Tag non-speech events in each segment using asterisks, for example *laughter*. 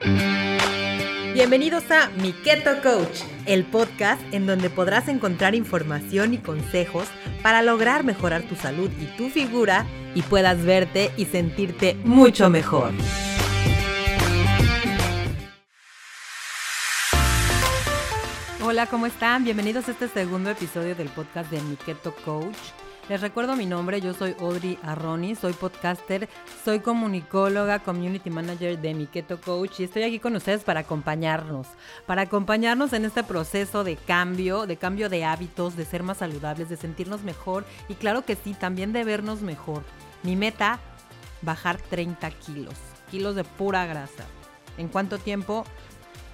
Bienvenidos a Mi Keto Coach, el podcast en donde podrás encontrar información y consejos para lograr mejorar tu salud y tu figura y puedas verte y sentirte mucho mejor. Hola, ¿cómo están? Bienvenidos a este segundo episodio del podcast de Mi Keto Coach. Les recuerdo mi nombre, yo soy Audrey Arroni, soy podcaster, soy comunicóloga, community manager de Mi Keto Coach y estoy aquí con ustedes para acompañarnos, para acompañarnos en este proceso de cambio, de cambio de hábitos, de ser más saludables, de sentirnos mejor y claro que sí, también de vernos mejor. Mi meta, bajar 30 kilos, kilos de pura grasa. ¿En cuánto tiempo?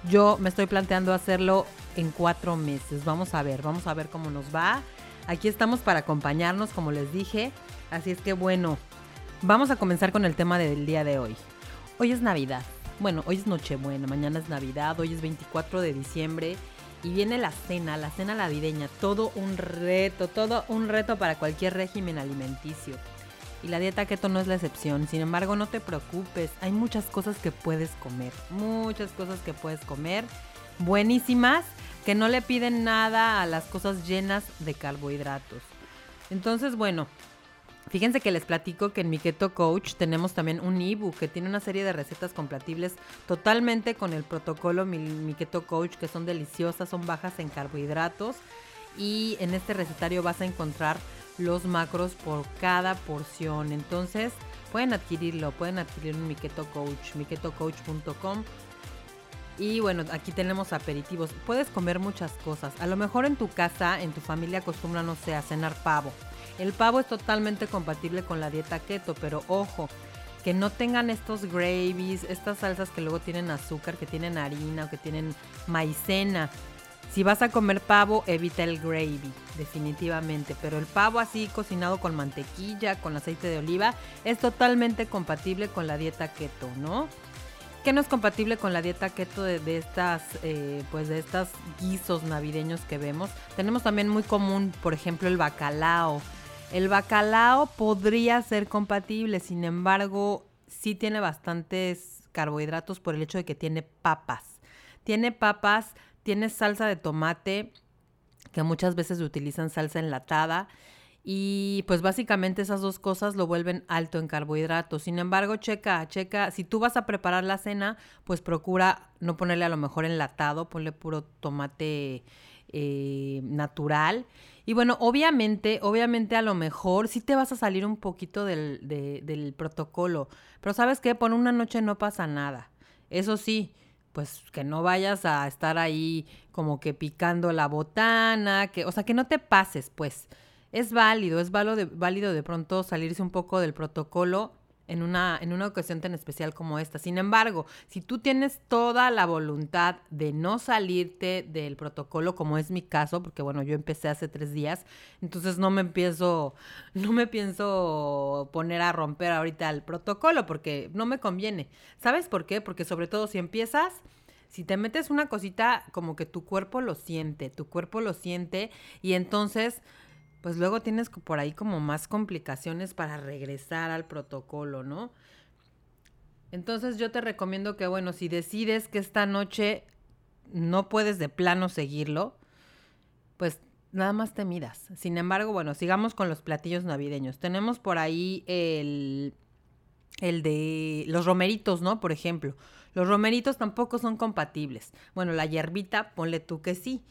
Yo me estoy planteando hacerlo en cuatro meses. Vamos a ver, vamos a ver cómo nos va. Aquí estamos para acompañarnos, como les dije. Así es que bueno, vamos a comenzar con el tema del día de hoy. Hoy es Navidad. Bueno, hoy es Nochebuena, mañana es Navidad, hoy es 24 de diciembre y viene la cena, la cena navideña. Todo un reto, todo un reto para cualquier régimen alimenticio. Y la dieta keto no es la excepción. Sin embargo, no te preocupes. Hay muchas cosas que puedes comer. Muchas cosas que puedes comer. Buenísimas que no le piden nada a las cosas llenas de carbohidratos. Entonces, bueno, Fíjense que les platico que en mi Coach tenemos también un ebook que tiene una serie de recetas compatibles totalmente con el protocolo mi, Coach que son deliciosas, son bajas en carbohidratos y en este recetario vas a encontrar los macros por cada porción. Entonces pueden adquirirlo, pueden adquirirlo en mi Keto Coach, miketocoach.com y bueno, aquí tenemos aperitivos. Puedes comer muchas cosas. A lo mejor en tu casa, en tu familia acostumbra, no sé, a cenar pavo. El pavo es totalmente compatible con la dieta keto, pero ojo, que no tengan estos gravies, estas salsas que luego tienen azúcar, que tienen harina o que tienen maicena. Si vas a comer pavo, evita el gravy, definitivamente. Pero el pavo así cocinado con mantequilla, con aceite de oliva, es totalmente compatible con la dieta keto, ¿no? Que no es compatible con la dieta keto de, estas, eh, pues de estos guisos navideños que vemos. Tenemos también muy común, por ejemplo, el bacalao. El bacalao podría ser compatible, sin embargo, sí tiene bastantes carbohidratos por el hecho de que tiene papas. Tiene papas, tiene salsa de tomate, que muchas veces utilizan salsa enlatada. Y pues básicamente esas dos cosas lo vuelven alto en carbohidratos. Sin embargo, checa, checa, si tú vas a preparar la cena, pues procura no ponerle a lo mejor enlatado, ponle puro tomate eh, natural. Y bueno, obviamente, obviamente a lo mejor sí te vas a salir un poquito del, del protocolo. Pero sabes qué, por una noche no pasa nada. Eso sí, pues que no vayas a estar ahí como que picando la botana, que, o sea, que no te pases, pues es válido, es válido de, válido de pronto salirse un poco del protocolo en una, en una ocasión tan especial como esta. Sin embargo, si tú tienes toda la voluntad de no salirte del protocolo, como es mi caso, porque bueno, yo empecé hace tres días, entonces no me empiezo, no me pienso poner a romper ahorita el protocolo, porque no me conviene. ¿Sabes por qué? Porque sobre todo si empiezas... Si te metes una cosita, como que tu cuerpo lo siente, tu cuerpo lo siente y entonces pues luego tienes por ahí como más complicaciones para regresar al protocolo, ¿no? Entonces yo te recomiendo que, bueno, si decides que esta noche no puedes de plano seguirlo, pues nada más te miras. Sin embargo, bueno, sigamos con los platillos navideños. Tenemos por ahí el, el de los romeritos, ¿no? Por ejemplo. Los romeritos tampoco son compatibles. Bueno, la hierbita, ponle tú que sí.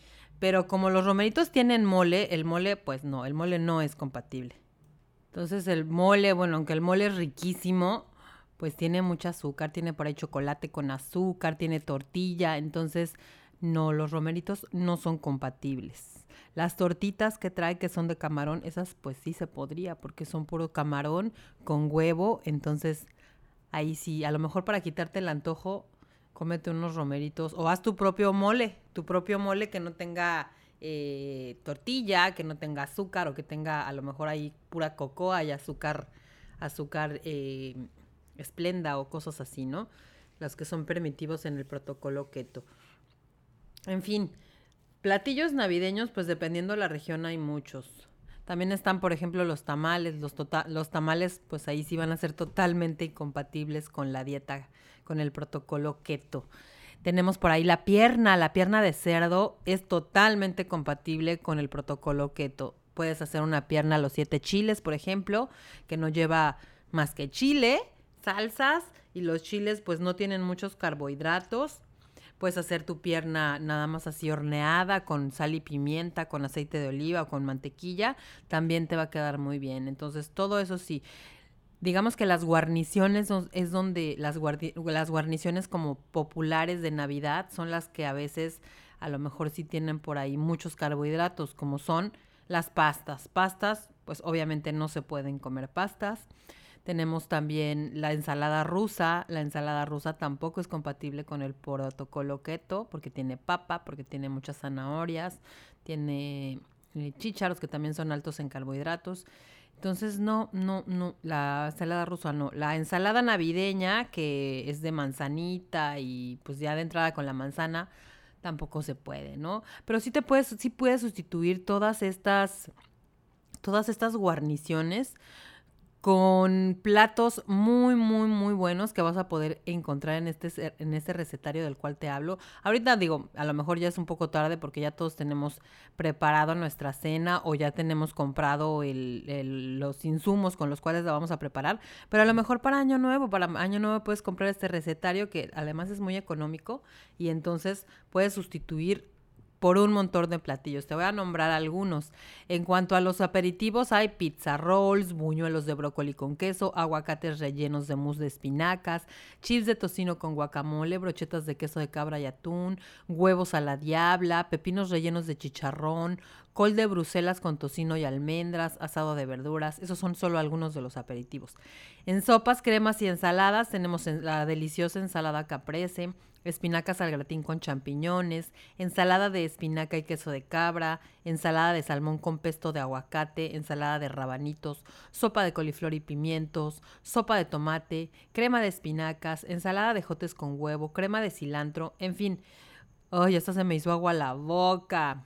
Pero como los romeritos tienen mole, el mole, pues no, el mole no es compatible. Entonces el mole, bueno, aunque el mole es riquísimo, pues tiene mucho azúcar, tiene por ahí chocolate con azúcar, tiene tortilla, entonces no, los romeritos no son compatibles. Las tortitas que trae que son de camarón, esas pues sí se podría porque son puro camarón con huevo, entonces ahí sí, a lo mejor para quitarte el antojo cómete unos romeritos o haz tu propio mole, tu propio mole que no tenga eh, tortilla, que no tenga azúcar o que tenga a lo mejor ahí pura cocoa y azúcar, azúcar eh, esplenda o cosas así, ¿no? Las que son permitidos en el protocolo keto. En fin, platillos navideños, pues dependiendo de la región hay muchos. También están, por ejemplo, los tamales. Los, tota-, los tamales, pues ahí sí van a ser totalmente incompatibles con la dieta, con el protocolo keto. Tenemos por ahí la pierna. La pierna de cerdo es totalmente compatible con el protocolo keto. Puedes hacer una pierna a los siete chiles, por ejemplo, que no lleva más que chile, salsas y los chiles pues no tienen muchos carbohidratos Puedes hacer tu pierna nada más así horneada con sal y pimienta, con aceite de oliva o con mantequilla. También te va a quedar muy bien. Entonces, todo eso sí. Digamos que las guarniciones es donde las, las guarniciones como populares de Navidad son las que a veces a lo mejor sí tienen por ahí muchos carbohidratos, como son las pastas. Pastas, pues obviamente no se pueden comer pastas. Tenemos también la ensalada rusa. La ensalada rusa tampoco es compatible con el protocolo keto porque tiene papa, porque tiene muchas zanahorias, tiene eh, chícharos que también son altos en carbohidratos. Entonces, no, no, no, la ensalada rusa no. La ensalada navideña, que es de manzanita y pues ya de entrada con la manzana, tampoco se puede, ¿no? Pero sí te puedes, sí puedes sustituir todas estas, todas estas guarniciones con platos muy, muy, muy buenos que vas a poder encontrar en este, en este recetario del cual te hablo. Ahorita digo, a lo mejor ya es un poco tarde porque ya todos tenemos preparado nuestra cena o ya tenemos comprado los insumos con los cuales la vamos a preparar, pero a lo mejor para año nuevo, para año nuevo puedes comprar este recetario que además es muy económico y entonces puedes sustituir por un montón de platillos. Te voy a nombrar algunos. En cuanto a los aperitivos, hay pizza rolls, buñuelos de brócoli con queso, aguacates rellenos de mousse de espinacas, chips de tocino con guacamole, brochetas de queso de cabra y atún, huevos a la diabla, pepinos rellenos de chicharrón, col de Bruselas con tocino y almendras, asado de verduras. Esos son solo algunos de los aperitivos. En sopas, cremas y ensaladas tenemos la deliciosa ensalada caprese, espinacas al gratín con champiñones, ensalada de espinaca y queso de cabra, ensalada de salmón con pesto de aguacate, ensalada de rabanitos, sopa de coliflor y pimientos, sopa de tomate, crema de espinacas, ensalada de jotes con huevo, crema de cilantro, en fin. ¡Ay, esto se me hizo agua a la boca!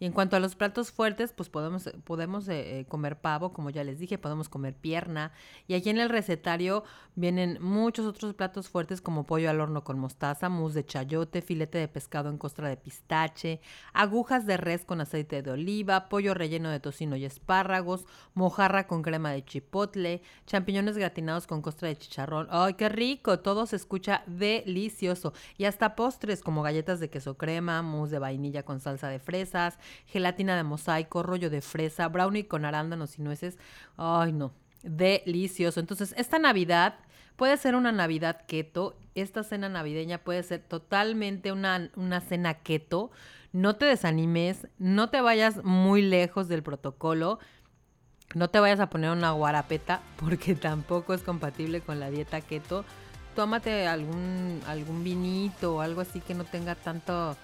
Y en cuanto a los platos fuertes, pues podemos, podemos eh, eh, comer pavo, como ya les dije, podemos comer pierna. Y aquí en el recetario vienen muchos otros platos fuertes como pollo al horno con mostaza, mousse de chayote, filete de pescado en costra de pistache, agujas de res con aceite de oliva, pollo relleno de tocino y espárragos, mojarra con crema de chipotle, champiñones gratinados con costra de chicharrón. ¡Ay, qué rico! Todo se escucha delicioso. Y hasta postres como galletas de queso crema, mousse de vainilla con salsa de fresas, gelatina de mosaico, rollo de fresa, brownie con arándanos y nueces. Ay, no, delicioso. Entonces, esta Navidad puede ser una Navidad keto. Esta cena navideña puede ser totalmente una, una cena keto. No te desanimes, no te vayas muy lejos del protocolo. No te vayas a poner una guarapeta porque *laughs* tampoco es compatible con la dieta keto. Tómate algún, algún vinito o algo así que no tenga tanto,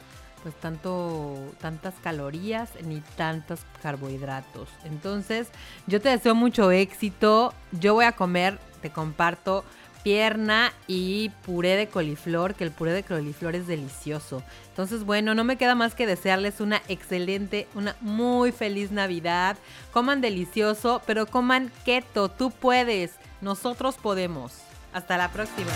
pues tanto, tantas calorías ni tantos carbohidratos. Entonces, yo te deseo mucho éxito. Yo voy a comer, te comparto pierna y puré de coliflor, que el puré de coliflor es delicioso. Entonces, bueno, no me queda más que desearles una excelente, una muy feliz Navidad. Coman delicioso, pero coman keto, tú puedes, nosotros podemos. Hasta la próxima.